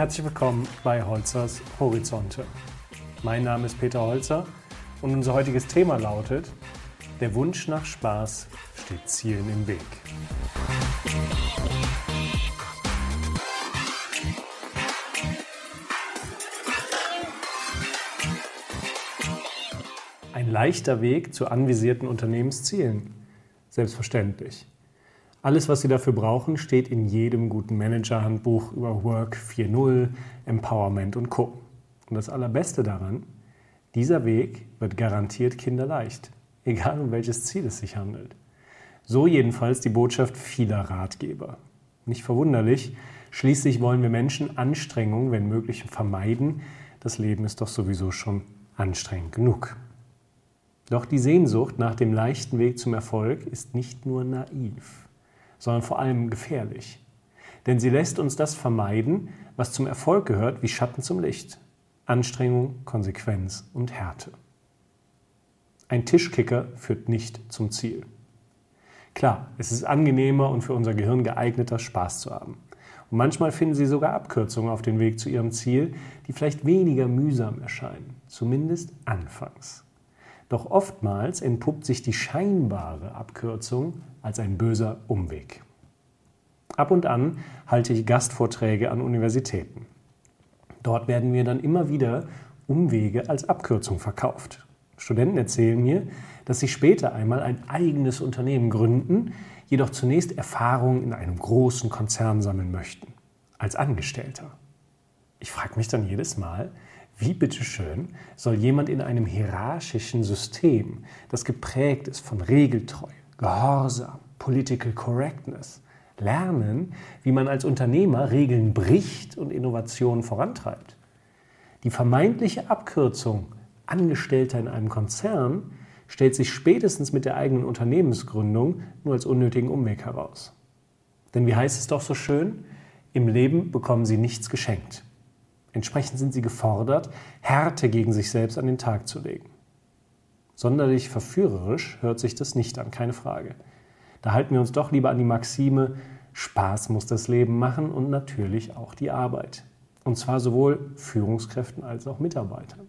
Herzlich willkommen bei Holzers Horizonte. Mein Name ist Peter Holzer und unser heutiges Thema lautet, der Wunsch nach Spaß steht Zielen im Weg. Ein leichter Weg zu anvisierten Unternehmenszielen. Selbstverständlich. Alles, was Sie dafür brauchen, steht in jedem guten Manager-Handbuch über Work 4.0, Empowerment und Co. Und das Allerbeste daran, dieser Weg wird garantiert kinderleicht, egal um welches Ziel es sich handelt. So jedenfalls die Botschaft vieler Ratgeber. Nicht verwunderlich, schließlich wollen wir Menschen Anstrengungen, wenn möglich, vermeiden. Das Leben ist doch sowieso schon anstrengend genug. Doch die Sehnsucht nach dem leichten Weg zum Erfolg ist nicht nur naiv, sondern vor allem gefährlich. Denn sie lässt uns das vermeiden, was zum Erfolg gehört, wie Schatten zum Licht. Anstrengung, Konsequenz und Härte. Ein Tischkicker führt nicht zum Ziel. Klar, es ist angenehmer und für unser Gehirn geeigneter, Spaß zu haben. Und manchmal finden Sie sogar Abkürzungen auf den Weg zu Ihrem Ziel, die vielleicht weniger mühsam erscheinen, zumindest anfangs. Doch oftmals entpuppt sich die scheinbare Abkürzung als ein böser Umweg. Ab und an halte ich Gastvorträge an Universitäten. Dort werden mir dann immer wieder Umwege als Abkürzung verkauft. Studenten erzählen mir, dass sie später einmal ein eigenes Unternehmen gründen, jedoch zunächst Erfahrungen in einem großen Konzern sammeln möchten, als Angestellter. Ich frage mich dann jedes Mal, wie bitteschön soll jemand in einem hierarchischen System, das geprägt ist von Regeltreu, Gehorsam, Political Correctness, lernen, wie man als Unternehmer Regeln bricht und Innovationen vorantreibt? Die vermeintliche Abkürzung Angestellter in einem Konzern stellt sich spätestens mit der eigenen Unternehmensgründung nur als unnötigen Umweg heraus. Denn wie heißt es doch so schön, im Leben bekommen Sie nichts geschenkt. Entsprechend sind sie gefordert, Härte gegen sich selbst an den Tag zu legen. Sonderlich verführerisch hört sich das nicht an, keine Frage. Da halten wir uns doch lieber an die Maxime, Spaß muss das Leben machen und natürlich auch die Arbeit. Und zwar sowohl Führungskräften als auch Mitarbeitern.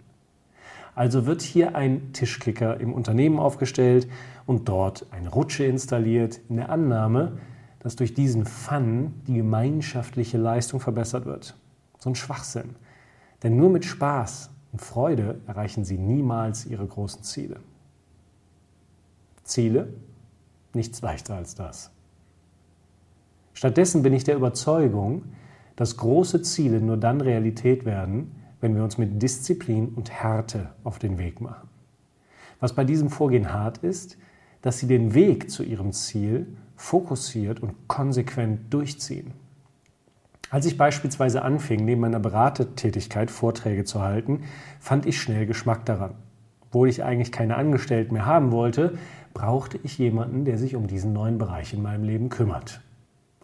Also wird hier ein Tischkicker im Unternehmen aufgestellt und dort eine Rutsche installiert, in der Annahme, dass durch diesen Fun die gemeinschaftliche Leistung verbessert wird. So ein Schwachsinn. Denn nur mit Spaß und Freude erreichen sie niemals ihre großen Ziele. Ziele? Nichts leichter als das. Stattdessen bin ich der Überzeugung, dass große Ziele nur dann Realität werden, wenn wir uns mit Disziplin und Härte auf den Weg machen. Was bei diesem Vorgehen hart ist, dass sie den Weg zu ihrem Ziel fokussiert und konsequent durchziehen. Als ich beispielsweise anfing, neben meiner Beratertätigkeit Vorträge zu halten, fand ich schnell Geschmack daran. Obwohl ich eigentlich keine Angestellten mehr haben wollte, brauchte ich jemanden, der sich um diesen neuen Bereich in meinem Leben kümmert.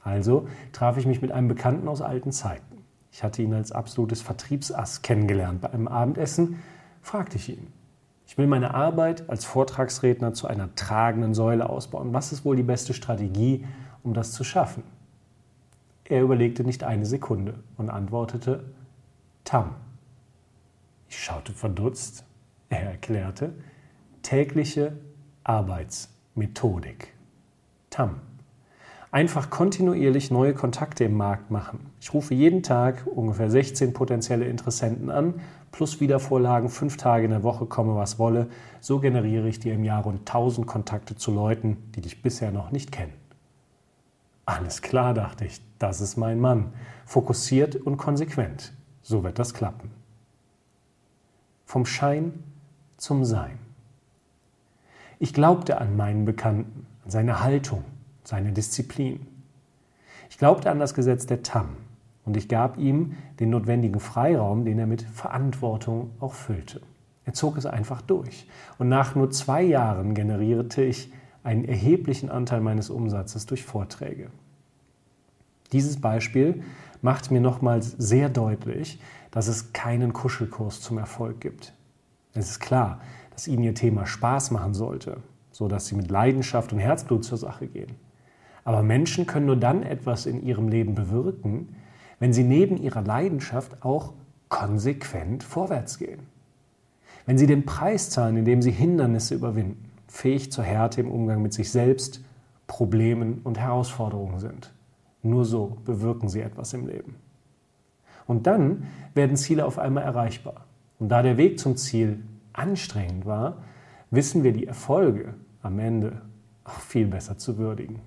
Also traf ich mich mit einem Bekannten aus alten Zeiten. Ich hatte ihn als absolutes Vertriebsass kennengelernt. Bei einem Abendessen fragte ich ihn. Ich will meine Arbeit als Vortragsredner zu einer tragenden Säule ausbauen. Was ist wohl die beste Strategie, um das zu schaffen? Er überlegte nicht eine Sekunde und antwortete Tam. Ich schaute verdutzt. Er erklärte tägliche Arbeitsmethodik. Tam. Einfach kontinuierlich neue Kontakte im Markt machen. Ich rufe jeden Tag ungefähr 16 potenzielle Interessenten an, plus Wiedervorlagen, fünf Tage in der Woche, komme was wolle. So generiere ich dir im Jahr rund 1000 Kontakte zu Leuten, die dich bisher noch nicht kennen. Alles klar, dachte ich, das ist mein Mann. Fokussiert und konsequent. So wird das klappen. Vom Schein zum Sein. Ich glaubte an meinen Bekannten, an seine Haltung, seine Disziplin. Ich glaubte an das Gesetz der Tam und ich gab ihm den notwendigen Freiraum, den er mit Verantwortung auch füllte. Er zog es einfach durch. Und nach nur zwei Jahren generierte ich einen erheblichen Anteil meines Umsatzes durch Vorträge. Dieses Beispiel macht mir nochmals sehr deutlich, dass es keinen Kuschelkurs zum Erfolg gibt. Es ist klar, dass Ihnen Ihr Thema Spaß machen sollte, so dass Sie mit Leidenschaft und Herzblut zur Sache gehen. Aber Menschen können nur dann etwas in ihrem Leben bewirken, wenn Sie neben Ihrer Leidenschaft auch konsequent vorwärts gehen. Wenn Sie den Preis zahlen, indem Sie Hindernisse überwinden, fähig zur Härte im Umgang mit sich selbst, Problemen und Herausforderungen sind. Nur so bewirken Sie etwas im Leben. Und dann werden Ziele auf einmal erreichbar. Und da der Weg zum Ziel anstrengend war, wissen wir die Erfolge am Ende auch viel besser zu würdigen.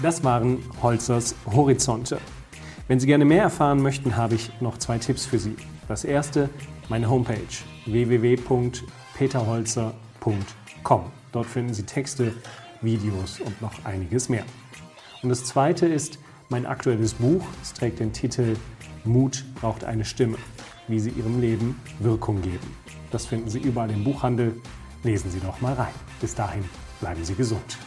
Das waren Holzers Horizonte. Wenn Sie gerne mehr erfahren möchten, habe ich noch zwei Tipps für Sie. Das erste, meine Homepage www.peterholzer.com. Dort finden Sie Texte, Videos und noch einiges mehr. Und das zweite ist mein aktuelles Buch. Es trägt den Titel Mut braucht eine Stimme, wie Sie Ihrem Leben Wirkung geben. Das finden Sie überall im Buchhandel. Lesen Sie doch mal rein. Bis dahin bleiben Sie gesund.